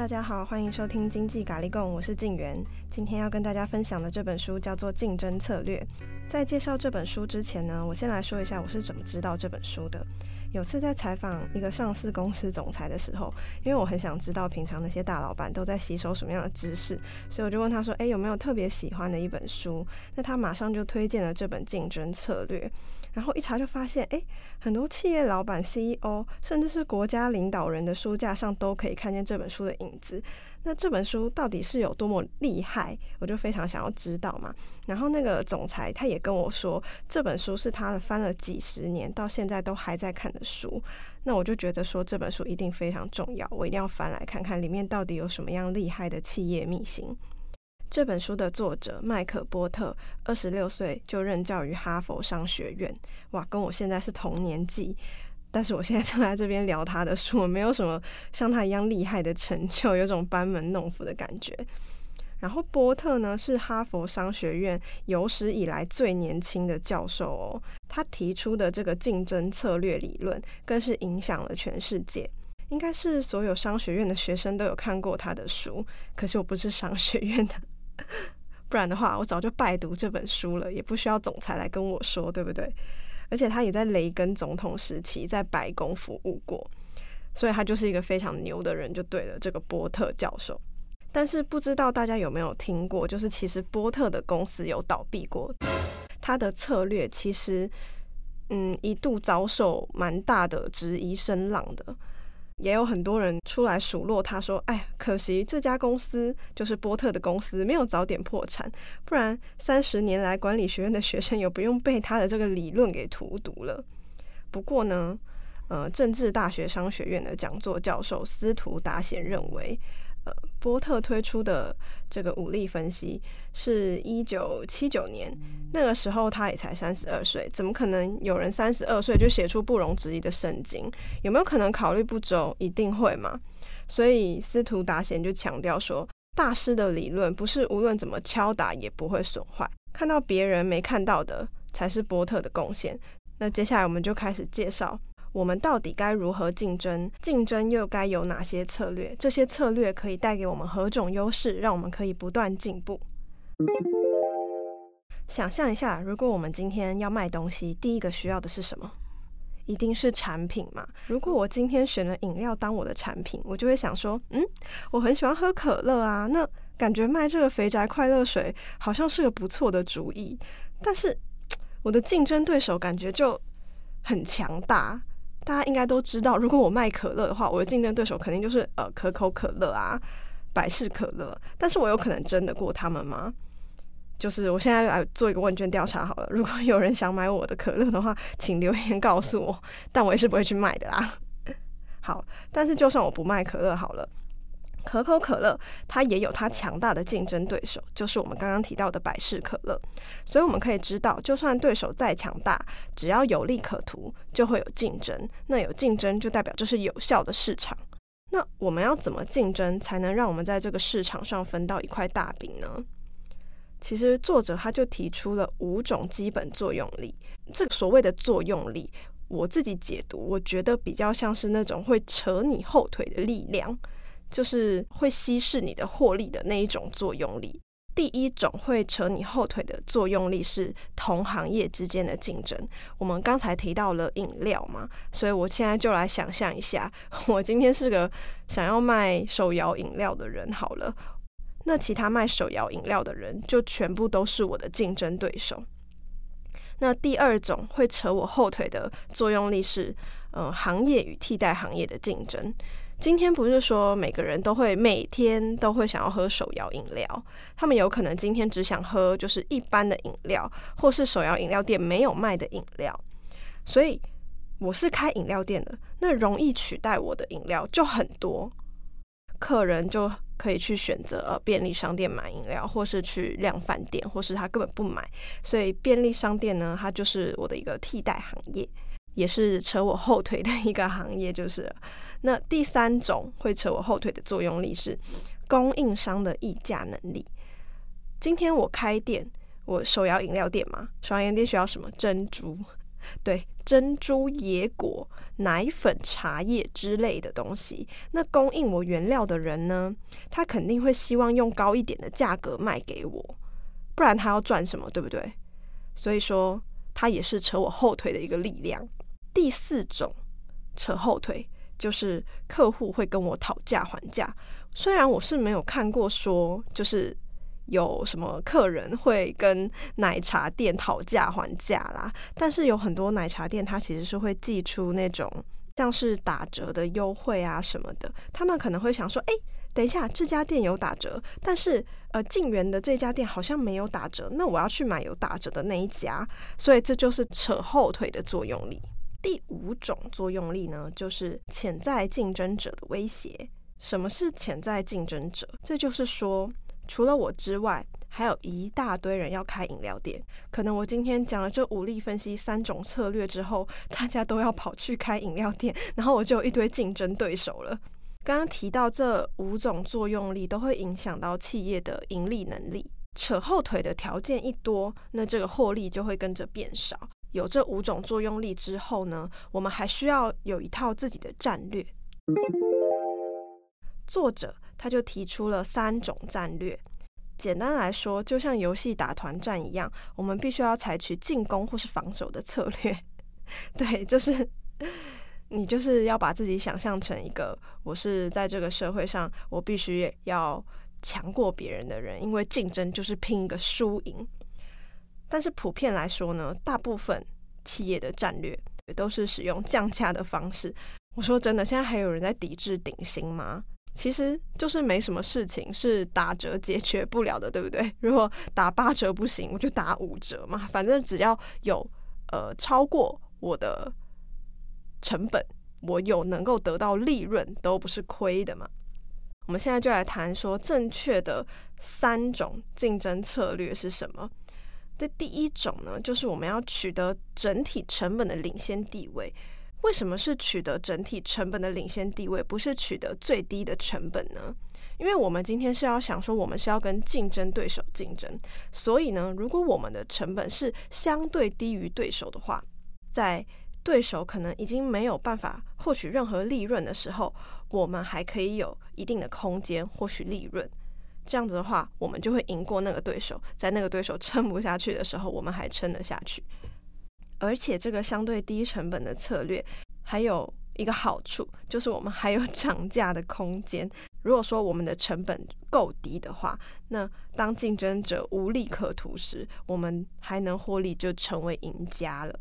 大家好，欢迎收听经济咖喱贡，我是静媛。今天要跟大家分享的这本书叫做《竞争策略》。在介绍这本书之前呢，我先来说一下我是怎么知道这本书的。有次在采访一个上市公司总裁的时候，因为我很想知道平常那些大老板都在吸收什么样的知识，所以我就问他说：“诶，有没有特别喜欢的一本书？”那他马上就推荐了这本《竞争策略》。然后一查就发现，诶，很多企业老板、CEO，甚至是国家领导人的书架上都可以看见这本书的影子。那这本书到底是有多么厉害？我就非常想要知道嘛。然后那个总裁他也跟我说，这本书是他翻了几十年，到现在都还在看的书。那我就觉得说，这本书一定非常重要，我一定要翻来看看里面到底有什么样厉害的企业秘辛。这本书的作者麦可波特，二十六岁就任教于哈佛商学院，哇，跟我现在是同年纪。但是我现在正在这边聊他的书，没有什么像他一样厉害的成就，有种班门弄斧的感觉。然后波特呢，是哈佛商学院有史以来最年轻的教授哦。他提出的这个竞争策略理论，更是影响了全世界。应该是所有商学院的学生都有看过他的书。可是我不是商学院的，不然的话，我早就拜读这本书了，也不需要总裁来跟我说，对不对？而且他也在雷根总统时期在白宫服务过，所以他就是一个非常牛的人，就对了。这个波特教授，但是不知道大家有没有听过，就是其实波特的公司有倒闭过，他的策略其实嗯一度遭受蛮大的质疑声浪的。也有很多人出来数落他，说：“哎，可惜这家公司就是波特的公司，没有早点破产，不然三十年来管理学院的学生也不用被他的这个理论给荼毒了。”不过呢，呃，政治大学商学院的讲座教授司徒达贤认为。呃，波特推出的这个武力分析是一九七九年，那个时候他也才三十二岁，怎么可能有人三十二岁就写出不容置疑的圣经？有没有可能考虑不周？一定会嘛。所以司徒达贤就强调说，大师的理论不是无论怎么敲打也不会损坏，看到别人没看到的才是波特的贡献。那接下来我们就开始介绍。我们到底该如何竞争？竞争又该有哪些策略？这些策略可以带给我们何种优势，让我们可以不断进步？想象一下，如果我们今天要卖东西，第一个需要的是什么？一定是产品嘛。如果我今天选了饮料当我的产品，我就会想说，嗯，我很喜欢喝可乐啊，那感觉卖这个肥宅快乐水好像是个不错的主意。但是我的竞争对手感觉就很强大。大家应该都知道，如果我卖可乐的话，我的竞争对手肯定就是呃可口可乐啊、百事可乐。但是我有可能争得过他们吗？就是我现在来做一个问卷调查好了，如果有人想买我的可乐的话，请留言告诉我。但我也是不会去卖的啦。好，但是就算我不卖可乐好了。可口可乐，它也有它强大的竞争对手，就是我们刚刚提到的百事可乐。所以我们可以知道，就算对手再强大，只要有利可图，就会有竞争。那有竞争，就代表这是有效的市场。那我们要怎么竞争，才能让我们在这个市场上分到一块大饼呢？其实作者他就提出了五种基本作用力。这个所谓的作用力，我自己解读，我觉得比较像是那种会扯你后腿的力量。就是会稀释你的获利的那一种作用力。第一种会扯你后腿的作用力是同行业之间的竞争。我们刚才提到了饮料嘛，所以我现在就来想象一下，我今天是个想要卖手摇饮料的人好了，那其他卖手摇饮料的人就全部都是我的竞争对手。那第二种会扯我后腿的作用力是，呃，行业与替代行业的竞争。今天不是说每个人都会每天都会想要喝手摇饮料，他们有可能今天只想喝就是一般的饮料，或是手摇饮料店没有卖的饮料。所以我是开饮料店的，那容易取代我的饮料就很多，客人就可以去选择呃便利商店买饮料，或是去量贩店，或是他根本不买。所以便利商店呢，它就是我的一个替代行业，也是扯我后腿的一个行业，就是。那第三种会扯我后腿的作用力是供应商的议价能力。今天我开店，我手摇饮料店嘛，手摇饮料店需要什么珍珠？对，珍珠、椰果、奶粉、茶叶之类的东西。那供应我原料的人呢，他肯定会希望用高一点的价格卖给我，不然他要赚什么，对不对？所以说，他也是扯我后腿的一个力量。第四种扯后腿，就是客户会跟我讨价还价。虽然我是没有看过说，就是。有什么客人会跟奶茶店讨价还价啦？但是有很多奶茶店，它其实是会寄出那种像是打折的优惠啊什么的。他们可能会想说：“哎，等一下，这家店有打折，但是呃，静园的这家店好像没有打折，那我要去买有打折的那一家。”所以这就是扯后腿的作用力。第五种作用力呢，就是潜在竞争者的威胁。什么是潜在竞争者？这就是说。除了我之外，还有一大堆人要开饮料店。可能我今天讲了这五力分析三种策略之后，大家都要跑去开饮料店，然后我就有一堆竞争对手了。刚刚提到这五种作用力都会影响到企业的盈利能力。扯后腿的条件一多，那这个获利就会跟着变少。有这五种作用力之后呢，我们还需要有一套自己的战略。作者。他就提出了三种战略，简单来说，就像游戏打团战一样，我们必须要采取进攻或是防守的策略。对，就是你就是要把自己想象成一个，我是在这个社会上，我必须要强过别人的人，因为竞争就是拼一个输赢。但是普遍来说呢，大部分企业的战略也都是使用降价的方式。我说真的，现在还有人在抵制顶薪吗？其实就是没什么事情是打折解决不了的，对不对？如果打八折不行，我就打五折嘛，反正只要有呃超过我的成本，我有能够得到利润，都不是亏的嘛。我们现在就来谈说正确的三种竞争策略是什么？这第一种呢，就是我们要取得整体成本的领先地位。为什么是取得整体成本的领先地位，不是取得最低的成本呢？因为我们今天是要想说，我们是要跟竞争对手竞争，所以呢，如果我们的成本是相对低于对手的话，在对手可能已经没有办法获取任何利润的时候，我们还可以有一定的空间获取利润。这样子的话，我们就会赢过那个对手，在那个对手撑不下去的时候，我们还撑得下去。而且这个相对低成本的策略还有一个好处，就是我们还有涨价的空间。如果说我们的成本够低的话，那当竞争者无利可图时，我们还能获利，就成为赢家了。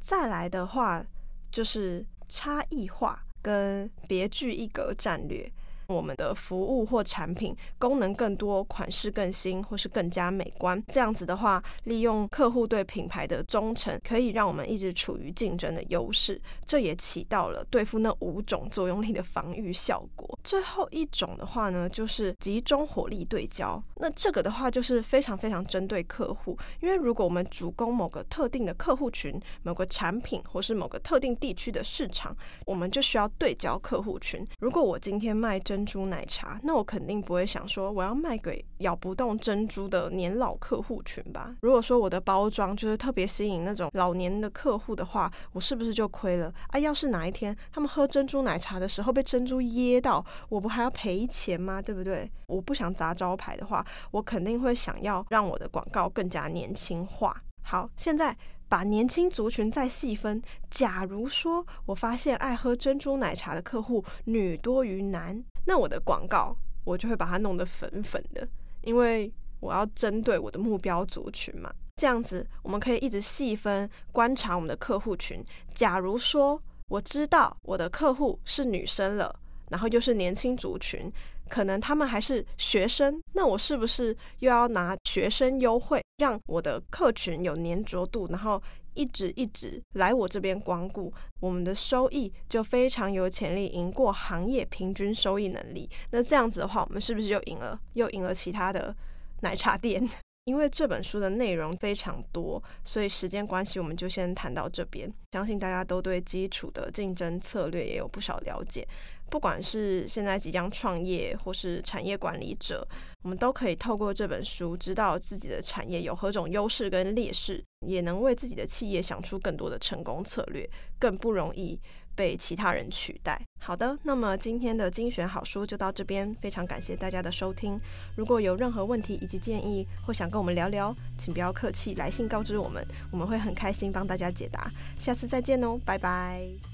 再来的话，就是差异化跟别具一格战略。我们的服务或产品功能更多，款式更新，或是更加美观。这样子的话，利用客户对品牌的忠诚，可以让我们一直处于竞争的优势。这也起到了对付那五种作用力的防御效果。最后一种的话呢，就是集中火力对焦。那这个的话，就是非常非常针对客户，因为如果我们主攻某个特定的客户群、某个产品，或是某个特定地区的市场，我们就需要对焦客户群。如果我今天卖真珍珠奶茶，那我肯定不会想说我要卖给咬不动珍珠的年老客户群吧？如果说我的包装就是特别吸引那种老年的客户的话，我是不是就亏了啊？要是哪一天他们喝珍珠奶茶的时候被珍珠噎到，我不还要赔钱吗？对不对？我不想砸招牌的话，我肯定会想要让我的广告更加年轻化。好，现在。把年轻族群再细分，假如说我发现爱喝珍珠奶茶的客户女多于男，那我的广告我就会把它弄得粉粉的，因为我要针对我的目标族群嘛。这样子我们可以一直细分观察我们的客户群。假如说我知道我的客户是女生了，然后又是年轻族群。可能他们还是学生，那我是不是又要拿学生优惠，让我的客群有粘着度，然后一直一直来我这边光顾，我们的收益就非常有潜力赢过行业平均收益能力。那这样子的话，我们是不是又赢了？又赢了其他的奶茶店？因为这本书的内容非常多，所以时间关系，我们就先谈到这边。相信大家都对基础的竞争策略也有不少了解。不管是现在即将创业或是产业管理者，我们都可以透过这本书知道自己的产业有何种优势跟劣势，也能为自己的企业想出更多的成功策略，更不容易被其他人取代。好的，那么今天的精选好书就到这边，非常感谢大家的收听。如果有任何问题以及建议，或想跟我们聊聊，请不要客气，来信告知我们，我们会很开心帮大家解答。下次再见哦，拜拜。